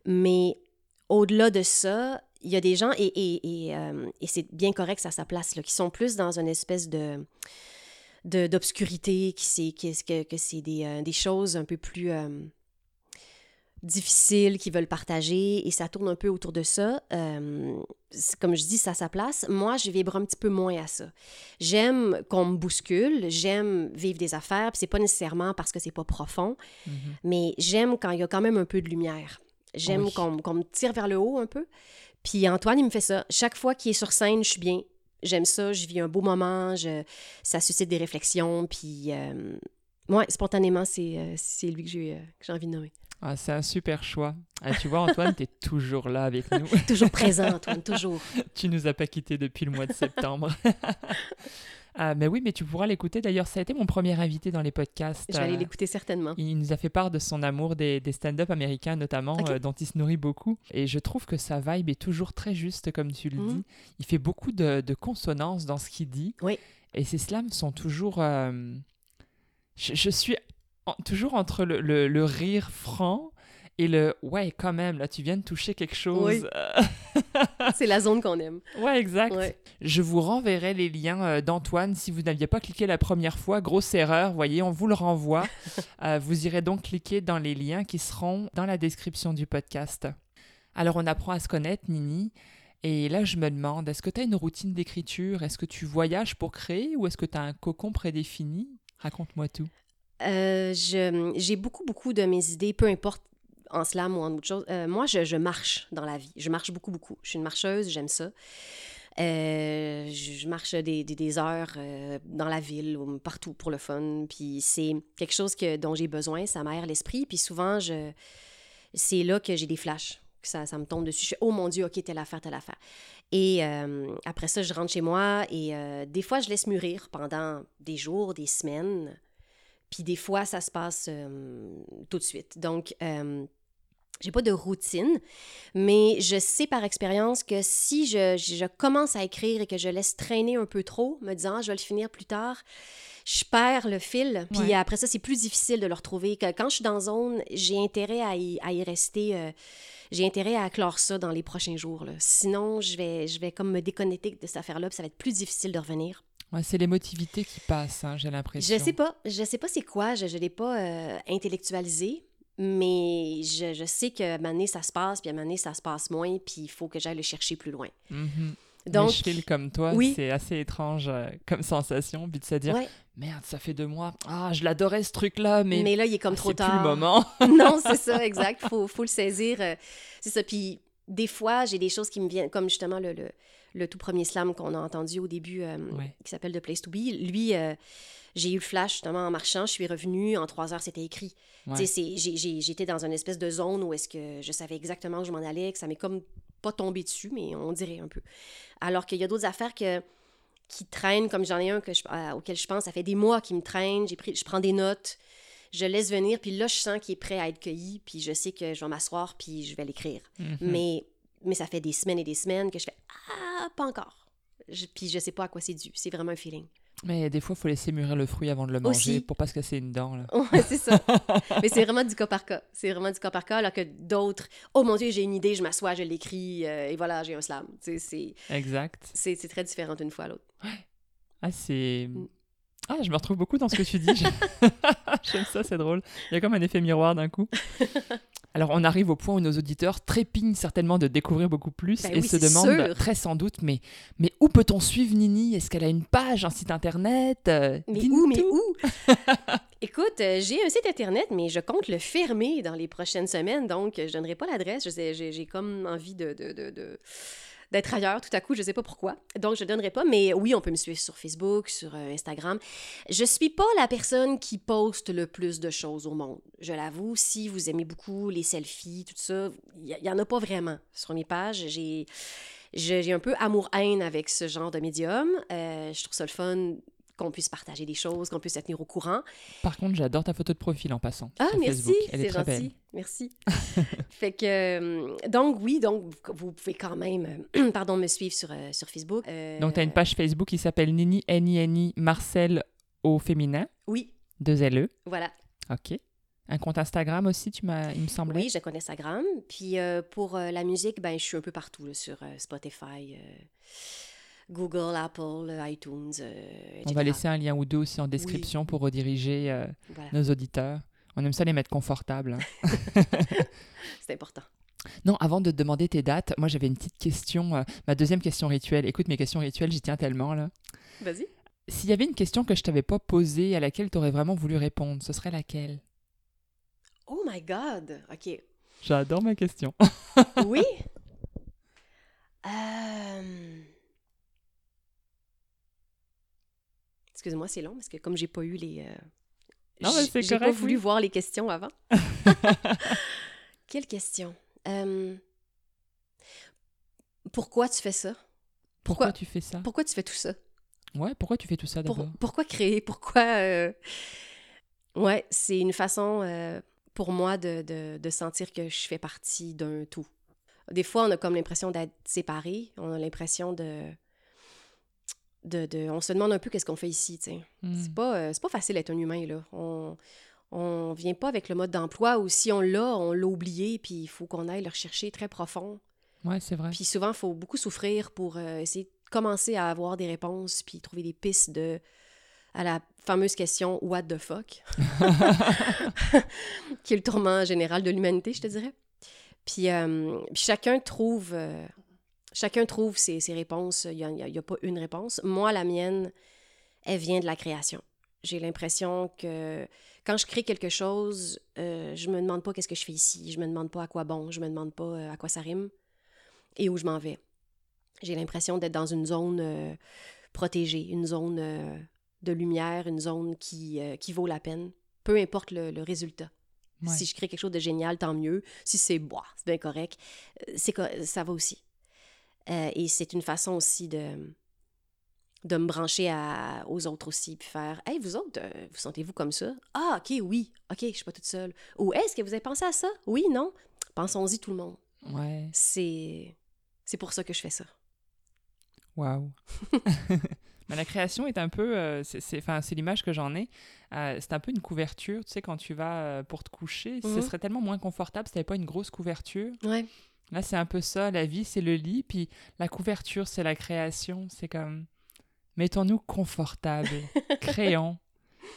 Mais au-delà de ça, il y a des gens, et, et, et, euh, et c'est bien correct, ça à sa place, là, qui sont plus dans une espèce de d'obscurité, qui c'est qui que, que c'est des, euh, des choses un peu plus difficiles qu'ils veulent partager et ça tourne un peu autour de ça. Euh, comme je dis, ça a sa place. Moi, je vibre un petit peu moins à ça. J'aime qu'on me bouscule, j'aime vivre des affaires, puis c'est pas nécessairement parce que c'est pas profond, Mhm. mais j'aime quand il y a quand même un peu de lumière. J'aime Oui. qu'on me tire vers le haut un peu. Puis Antoine, il me fait ça. Chaque fois qu'il est sur scène, je suis bien. J'aime ça, je vis un beau moment, je... ça suscite des réflexions, puis... euh, Ouais, spontanément, c'est euh, lui que j'ai euh, envie de nommer. Ah, c'est un super choix. Ah, tu vois, Antoine, tu es toujours là avec nous. Toujours présent, Antoine, toujours. tu nous as pas quittés depuis le mois de septembre. Ah, mais oui, mais tu pourras l'écouter. D'ailleurs, ça a été mon premier invité dans les podcasts. Je vais aller Euh, l'écouter certainement. Il nous a fait part de son amour des, des stand-up américains, notamment, euh, dont il se nourrit beaucoup. Et je trouve que sa vibe est toujours très juste, comme tu le Mhm. dis. Il fait beaucoup de, de consonances dans ce qu'il dit. Oui. Et ses slams sont toujours. euh, Je, je suis en- toujours entre le, le- le rire franc et le ouais, quand même, là, tu viens de toucher quelque chose. Oui. C'est la zone qu'on aime. ouais, exact. Ouais. Je vous renverrai les liens euh, d'Antoine si vous n'aviez pas cliqué la première fois. Grosse erreur, voyez, on vous le renvoie. Euh, vous irez donc cliquer dans les liens qui seront dans la description du podcast. Alors, on apprend à se connaître, Nini. Et là, je me demande, est-ce que tu as une routine d'écriture? Est-ce que tu voyages pour créer ou est-ce que tu as un cocon prédéfini? Raconte-moi tout. Euh, J'ai beaucoup, beaucoup de mes idées, peu importe en slam ou en autre chose. Euh, moi, je, marche dans la vie. Je marche beaucoup, beaucoup. Je suis une marcheuse, j'aime ça. Euh, je, marche des, heures dans la ville ou partout pour le fun. Puis c'est quelque chose que, dont j'ai besoin, ça m'aère l'esprit. Puis souvent, c'est là que j'ai des flashs, que ça, me tombe dessus. Je fais, oh mon Dieu, OK, telle affaire, telle affaire. Et après ça, je rentre chez moi et des fois, je laisse mûrir pendant des jours, des semaines. Puis des fois, ça se passe euh, tout de suite. Donc, euh, j'ai pas de routine, mais je sais par expérience que si je, je commence à écrire et que je laisse traîner un peu trop, me disant ah, je vais le finir plus tard, je perds le fil. Puis Ouais. après ça, c'est plus difficile de le retrouver. Quand je suis dans zone, j'ai intérêt à y, à y rester. euh, j'ai intérêt à clore ça dans les prochains jours. là. Sinon, je vais, je vais comme me déconnecter de cette affaire-là, puis ça va être plus difficile de revenir. Ouais, c'est l'émotivité qui passe, hein, j'ai l'impression. Je sais pas. Je sais pas c'est quoi. Je ne l'ai pas euh, intellectualisé. Mais je, je sais que à un moment donné, ça se passe, puis à un moment donné, ça se passe moins, puis il faut que j'aille le chercher plus loin. Mhm. Donc, Mais je file comme toi, oui. c'est assez étrange euh, comme sensation, puis de se dire ouais. merde, ça fait deux mois, ah, je l'adorais ce truc-là, mais, mais, là, il est comme ah, trop tard. plus le moment. non, c'est ça, exact. Faut, faut le saisir. euh, c'est ça. Puis des fois, j'ai des choses qui me viennent, comme justement le, le, le tout premier slam qu'on a entendu au début, euh, Ouais. qui s'appelle The Place to Be. Lui, euh, j'ai eu le flash justement en marchant, je suis revenue, en trois heures, c'était écrit. Ouais. J'étais dans une espèce de zone où est-ce que je savais exactement où je m'en allais, que ça m'est comme pas tombé dessus, mais on dirait un peu. Alors qu'il y a d'autres affaires que, qui traînent, comme j'en ai un que je, euh, auquel je pense, ça fait des mois qu'il me traîne, j'ai pris, je prends des notes, je laisse venir, puis là, je sens qu'il est prêt à être cueilli, puis je sais que je vais m'asseoir, puis je vais l'écrire. Mhm. Mais, mais ça fait des semaines et des semaines que je fais Ah, pas encore. Je- puis je sais pas à quoi c'est dû. C'est vraiment un feeling. Mais des fois, il faut laisser mûrir le fruit avant de le manger Aussi. pour pas se casser une dent. Là. Ouais, c'est ça. Mais c'est vraiment du cas par cas. C'est vraiment du cas par cas, alors que d'autres, oh mon Dieu, j'ai une idée, je m'assois, je l'écris, euh, et voilà, j'ai un slam. Tu sais, C'est Exact. c'est- c'est très différent d'une fois à l'autre. Ah, c'est. Mm. Ah, je me retrouve beaucoup dans ce que tu dis. J'aime ça, c'est drôle. Il y a comme un effet miroir d'un coup. Alors, on arrive au point où nos auditeurs trépignent certainement de découvrir beaucoup plus Ben et oui, se demandent sûr. très sans doute, mais, mais où peut-on suivre Nini? Est-ce qu'elle a une page, un site internet? Euh, Mais où, mais tout. où? Écoute, euh, j'ai un site internet, mais je compte le fermer dans les prochaines semaines, donc euh, je donnerai pas l'adresse. J'ai j'ai comme envie de... de- de- de- d'être ailleurs tout à coup, je sais pas pourquoi. Donc, je donnerai pas, mais oui, on peut me suivre sur Facebook, sur euh, Instagram. Je suis pas la personne qui poste le plus de choses au monde. Je l'avoue, si vous aimez beaucoup les selfies, tout ça, il y, y en a pas vraiment sur mes pages. J'ai j'ai j'ai un peu amour-haine avec ce genre de médium. Euh, je trouve ça le fun qu'on puisse partager des choses, qu'on puisse se tenir au courant. Par contre, j'adore ta photo de profil en passant. Ah, sur merci, c'est très belle. gentil. Merci. fait que, euh, donc oui, donc vous- pouvez quand même, euh, pardon, me suivre sur, euh, sur Facebook. Euh, Donc, tu as une page Facebook qui s'appelle Nini N-I-N-I Marcel au féminin, Oui, deux L-E. voilà. OK. Un compte Instagram aussi, tu m'as, il me semblait. Oui, je connais Instagram. Puis euh, pour euh, la musique, ben, je suis un peu partout là, sur euh, Spotify, Google, Apple, euh, iTunes, euh, On va laisser un lien ou deux aussi en description pour rediriger euh, Voilà, nos auditeurs. On aime ça les mettre confortables. hein. c'est important. Non, avant de te demander tes dates, moi j'avais une petite question, euh, ma deuxième question rituelle. Écoute, mes questions rituelles, j'y tiens tellement là. Vas-y. S'il y avait une question que je t'avais pas posée, à laquelle tu aurais vraiment voulu répondre, ce serait laquelle? Oh my God! OK. J'adore ma question. Oui? Euh, Excuse-moi, c'est long parce que comme j'ai pas eu les. euh, Non, mais J'ai pas voulu oui. voir les questions avant. Quelle question? Euh, Pourquoi tu fais ça? Pourquoi, Pourquoi- tu fais ça? Pourquoi tu fais tout ça? Ouais, pourquoi tu fais tout ça Pour- pourquoi créer? Pourquoi. euh, Ouais, c'est une façon pour moi de, de- de sentir que je fais partie d'un tout. Des fois, on a comme l'impression d'être séparés. On a l'impression de, de, de- On se demande un peu qu'est-ce qu'on fait ici. Hmm. C'est pas, euh, c'est pas facile d'être un humain, là. On, on vient pas avec le mode d'emploi ou si on l'a, on l'a oublié, puis il faut qu'on aille le rechercher très profond. Ouais, c'est vrai. Puis souvent, il faut beaucoup souffrir pour euh, essayer de commencer à avoir des réponses puis trouver des pistes de à la fameuse question What the fuck? qui est le tourment général de l'humanité, je te dirais. Puis, euh, puis chacun trouve chacun trouve ses, ses réponses. Il n'y a, pas une réponse. Moi, la mienne, elle vient de la création. J'ai l'impression que quand je crée quelque chose, euh, je me demande pas qu'est-ce que je fais ici. Je me demande pas à quoi bon. Je me demande pas euh, à quoi ça rime et où je m'en vais. J'ai l'impression d'être dans une zone euh, protégée, une zone euh, de lumière, une zone qui, qui vaut la peine, peu importe le, le résultat. Ouais. Si je crée quelque chose de génial, tant mieux. Si c'est bois, c'est bien correct, c'est ça va aussi. Euh, et c'est une façon aussi de, de me brancher à- aux autres aussi, puis faire Hey, vous autres, euh, vous sentez-vous comme ça? Ah, ok, oui, ok, je suis pas toute seule. Ou est-ce que vous avez pensé à ça? Oui, non? Pensons-y tout le monde. Ouais. C'est c'est pour ça que je fais ça. Waouh. Mais la création est un peu, euh, c'est- enfin, c'est l'image que j'en ai. Euh, c'est un peu une couverture, tu sais, quand tu vas euh, pour te coucher, ce Mhm. serait tellement moins confortable si t'avais pas une grosse couverture. Ouais. Là, c'est un peu ça. La vie, c'est le lit, puis la couverture, c'est la création. C'est comme, mettons-nous confortables, créons.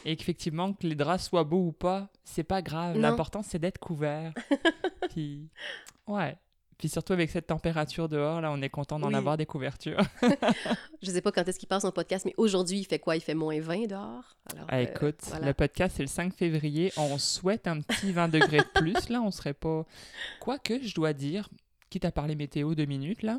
Et qu'effectivement, que les draps soient beaux ou pas, c'est pas grave. L'important, c'est d'être couvert. puis, ouais. Puis surtout avec cette température dehors, là, on est content d'en Oui. avoir des couvertures. Je sais pas quand est-ce qu'il passe son podcast, mais aujourd'hui, il fait quoi? Il fait moins 20 dehors? Alors, Ah, euh, écoute, voilà. le podcast, c'est le 5 février. On souhaite un petit 20 degrés de plus. Là, on serait pas. Quoique, je dois dire quitte à parler météo deux minutes là.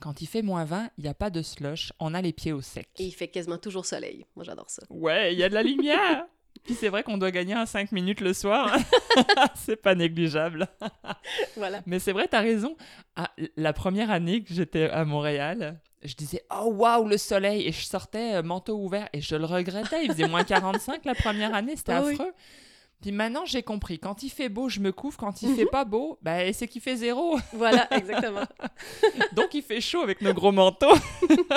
Quand il fait moins 20, il n'y a pas de slush, on a les pieds au sec. Et il fait quasiment toujours soleil. Moi, j'adore ça. Ouais, il y a de la lumière. Puis c'est vrai qu'on doit gagner un 5 minutes le soir. c'est pas négligeable. Voilà. Mais c'est vrai, t'as raison. Ah, la première année que j'étais à Montréal, je disais Oh waouh, le soleil Et je sortais euh, manteau ouvert et je le regrettais. Il faisait moins 45 la première année, c'était Oui. affreux. Puis maintenant, j'ai compris. Quand il fait beau, je me couvre. Quand il fait pas beau, bah, c'est qu'il fait zéro. Voilà, exactement. Donc il fait chaud avec nos gros manteaux.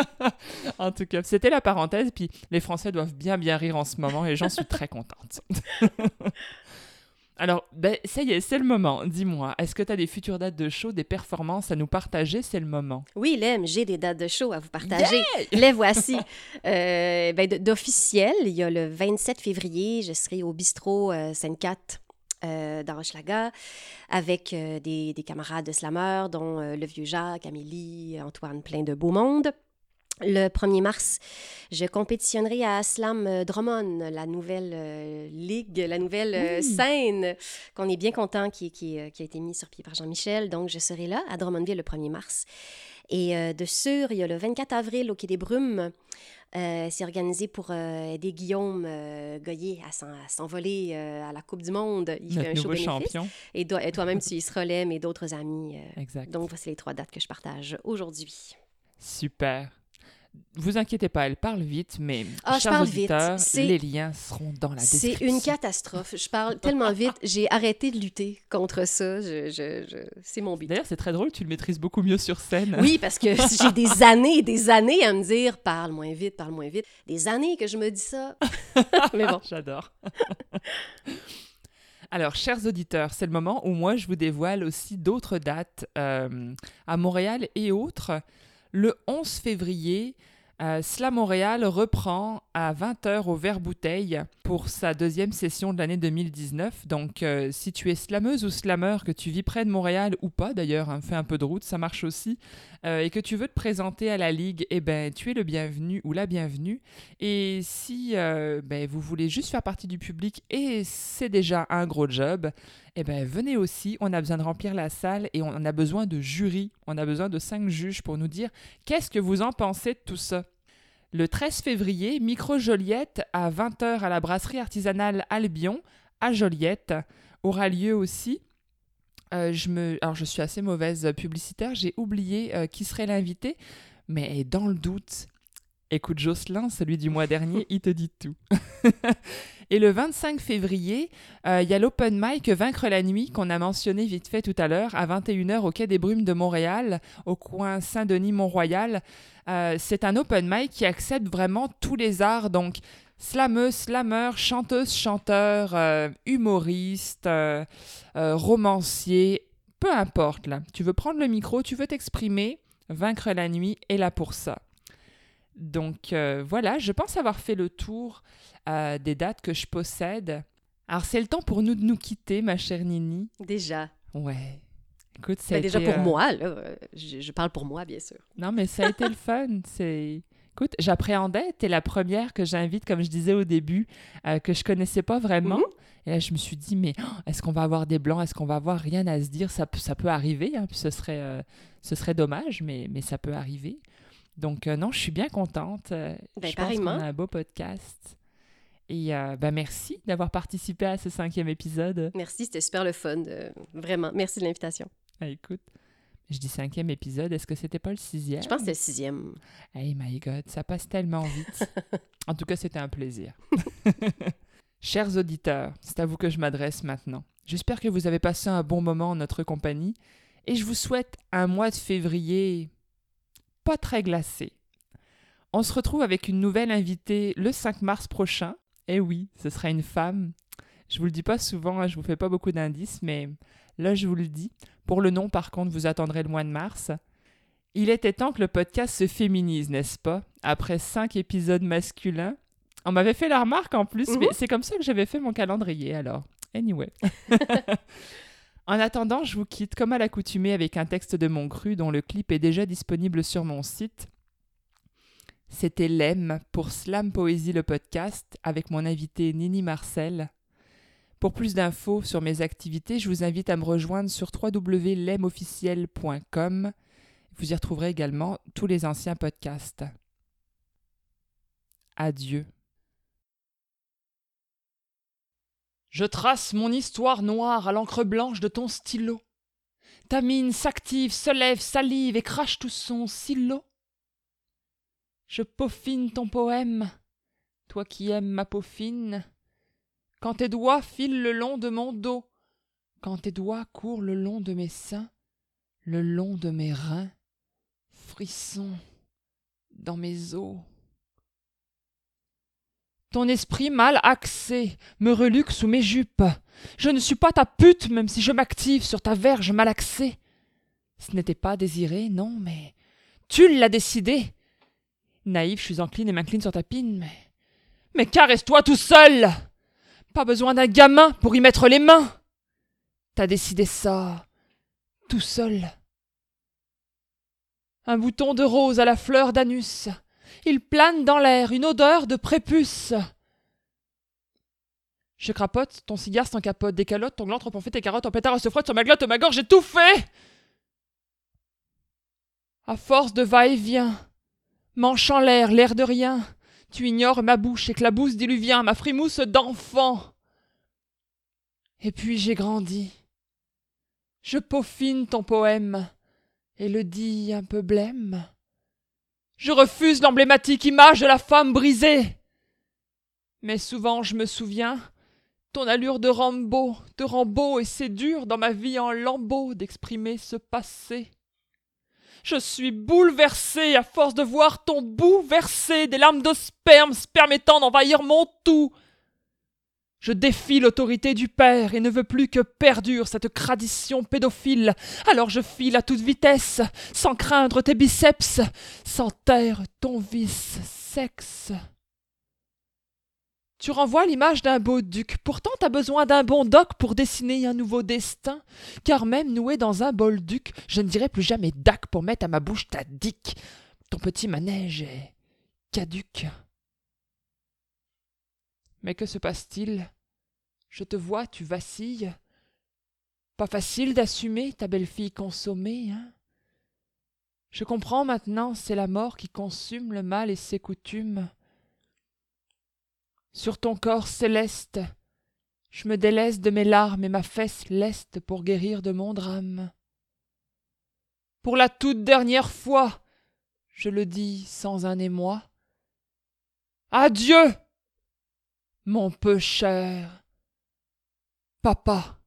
en tout cas, c'était la parenthèse. Puis les Français doivent bien bien rire en ce moment et j'en suis très contente. Alors, ben, ça y est, c'est le moment. Dis-moi, est-ce que tu as des futures dates de show, des performances à nous partager? C'est le moment. Oui, Lem, j'ai des dates de show à vous partager. Les voici. Euh, ben, D'officiel, il y a le 27 février, je serai au bistrot euh, Sainte-Cat euh, dans Hochelaga avec euh, des, des camarades de slameurs, dont le vieux Jacques, Amélie, Antoine, plein de beau monde. Le 1er mars, je compétitionnerai à Slam euh, Drummond, la nouvelle euh, ligue, la nouvelle euh, Oui. scène qu'on est bien content qui, qui, qui a été mise sur pied par Jean-Michel. Donc, je serai là à Drummondville le 1er mars. Et euh, de sûr, il y a le 24 avril au Quai des Brumes. C'est organisé pour aider Guillaume Goyer à s'en- à s'envoler à la Coupe du Monde. Il Notre fait un show nouveau champion. Et, et toi-même, tu y seras, Lem, et d'autres amis. Exact. donc, voici les trois dates que je partage aujourd'hui. Super. Vous inquiétez pas, elle parle vite, mais Ah, je chers parle auditeurs, C'est- les liens seront dans la C'est description. une catastrophe. Je parle tellement vite. J'ai arrêté de lutter contre ça. Je, je- je- C'est mon but. D'ailleurs, c'est très drôle, tu le maîtrises beaucoup mieux sur scène. Oui, parce que j'ai des années et des années à me dire parle moins vite, parle moins vite. Des années que je me dis ça. Mais bon. J'adore. Alors, chers auditeurs, c'est le moment où moi, je vous dévoile aussi d'autres dates euh, à Montréal et autres. Le 11 février, euh, Slam Montréal reprend à 20h au Vert Bouteille pour sa deuxième session de l'année 2019. Donc, euh, si tu es slameuse ou slameur, que tu vis près de Montréal ou pas d'ailleurs, hein, fais un peu de route, ça marche aussi, euh, et que tu veux te présenter à la Ligue, eh ben, tu es le bienvenu ou la bienvenue. Et si euh, ben, vous voulez juste faire partie du public et c'est déjà un gros job, eh ben, venez aussi. On a besoin de remplir la salle et on a besoin de jury. On a besoin de cinq juges pour nous dire qu'est-ce que vous en pensez de tout ça. Le 13 février, Micro Joliette à 20h à la brasserie artisanale Albion à Joliette aura lieu aussi. Euh, je. Alors, je suis assez mauvaise publicitaire, j'ai oublié euh, qui serait l'invité, mais dans le doute, écoute Jocelyn, celui du mois dernier, il te dit tout. Et le 25 février, euh, il y a l'open mic Vaincre la nuit qu'on a mentionné vite fait tout à l'heure à 21h au Quai des Brumes de Montréal, au coin Saint-Denis-Mont-Royal. Euh, c'est un open mic qui accepte vraiment tous les arts, donc slameuse, slameur, chanteuse, chanteur, euh, humoriste, romancier, peu importe là. Tu veux prendre le micro, tu veux t'exprimer, Vaincre la nuit est là pour ça. Donc euh, voilà, je pense avoir fait le tour euh, des dates que je possède. Alors c'est le temps pour nous de nous quitter, ma chère Nini. Déjà. Ouais. Écoute, ça a Ben, déjà été, pour euh, moi, là. Je, je parle pour moi, bien sûr. Non, mais ça a été le fun. C'est. Écoute, j'appréhendais. T'es la première que j'invite, comme je disais au début, que je connaissais pas vraiment. Mhm. Et là, je me suis dit, mais oh, est-ce qu'on va avoir des blancs? Est-ce qu'on va avoir rien à se dire? Ça, peut- ça peut arriver. hein, puis ce, serait, ce serait dommage, mais, mais ça peut arriver. Donc, euh, non, je suis bien contente. Euh, Ben, je pense qu'on a un beau podcast. Et euh, ben, merci d'avoir participé à ce cinquième épisode. Merci, c'était super le fun. euh, vraiment. Merci de l'invitation. Ah, écoute, je dis cinquième épisode. Est-ce que c'était pas le sixième? Je pense que c'était le sixième. Hey my god, ça passe tellement vite. en tout cas, c'était un plaisir. Chers auditeurs, c'est à vous que je m'adresse maintenant. J'espère que vous avez passé un bon moment en notre compagnie et je vous souhaite un mois de février pas très glacé. On se retrouve avec une nouvelle invitée le 5 mars prochain. Eh oui, ce sera une femme. Je vous le dis pas souvent, hein, je vous fais pas beaucoup d'indices, mais là je vous le dis. Pour le nom, par contre, vous attendrez le mois de mars. Il était temps que le podcast se féminise, n'est-ce pas? Après cinq épisodes masculins. On m'avait fait la remarque en plus, mais c'est comme ça que j'avais fait mon calendrier alors. Anyway. en attendant, je vous quitte comme à l'accoutumée avec un texte de mon cru dont le clip est déjà disponible sur mon site. C'était Lem pour Slam Poésie le podcast avec mon invité Nini Marcel. Pour plus d'infos sur mes activités, je vous invite à me rejoindre sur www.lemofficiel.com. Vous y retrouverez également tous les anciens podcasts. Adieu. Je trace mon histoire noire à l'encre blanche de ton stylo. Ta mine s'active, se lève, salive et crache tout son silo. Je peaufine ton poème, toi qui aimes ma peau fine. Quand tes doigts filent le long de mon dos, quand tes doigts courent le long de mes seins, le long de mes reins, frissons dans mes os. Ton esprit mal axé me reluque sous mes jupes. Je ne suis pas ta pute, même si je m'active sur ta verge malaxée. Ce n'était pas désiré, non, mais tu l'as décidé. Naïf, je suis encline et m'incline sur ta pine, mais. Mais caresse-toi tout seul Pas besoin d'un gamin pour y mettre les mains T'as décidé ça tout seul. Un bouton de rose à la fleur d'anus. Il plane dans l'air une odeur de prépuce. Je crapote, ton cigare sans capote, des calottes, ton gland trop fait, tes carottes en pétard se frotte sur ma glotte, ma gorge étouffée. À force de va-et-vient, manche l'air, l'air de rien, tu ignores ma bouche, éclabousse diluvien, ma frimousse d'enfant. Et puis j'ai grandi. Je peaufine ton poème et le dis un peu blême. Je refuse l'emblématique image de la femme brisée. Mais souvent je me souviens ton allure de Rambo, de Rambo, et c'est dur dans ma vie en lambeaux d'exprimer ce passé. Je suis bouleversé à force de voir ton bout versé des larmes de sperme permettant d'envahir mon tout. Je défie l'autorité du père et ne veux plus que perdure cette tradition pédophile. Alors je file à toute vitesse, sans craindre tes biceps, sans taire ton vice sexe. Tu renvoies l'image d'un beau duc. Pourtant, t'as besoin d'un bon doc pour dessiner un nouveau destin. Car même noué dans un bol duc, je ne dirai plus jamais dac pour mettre à ma bouche ta dick. Ton petit manège est caduc. Mais que se passe-t-il? Je te vois, tu vacilles. Pas facile d'assumer ta belle-fille consommée, hein? Je comprends maintenant, c'est la mort qui consume le mal et ses coutumes. Sur ton corps céleste, je me délaisse de mes larmes et ma fesse leste pour guérir de mon drame. Pour la toute dernière fois, je le dis sans un émoi. Adieu, mon peu cher papa.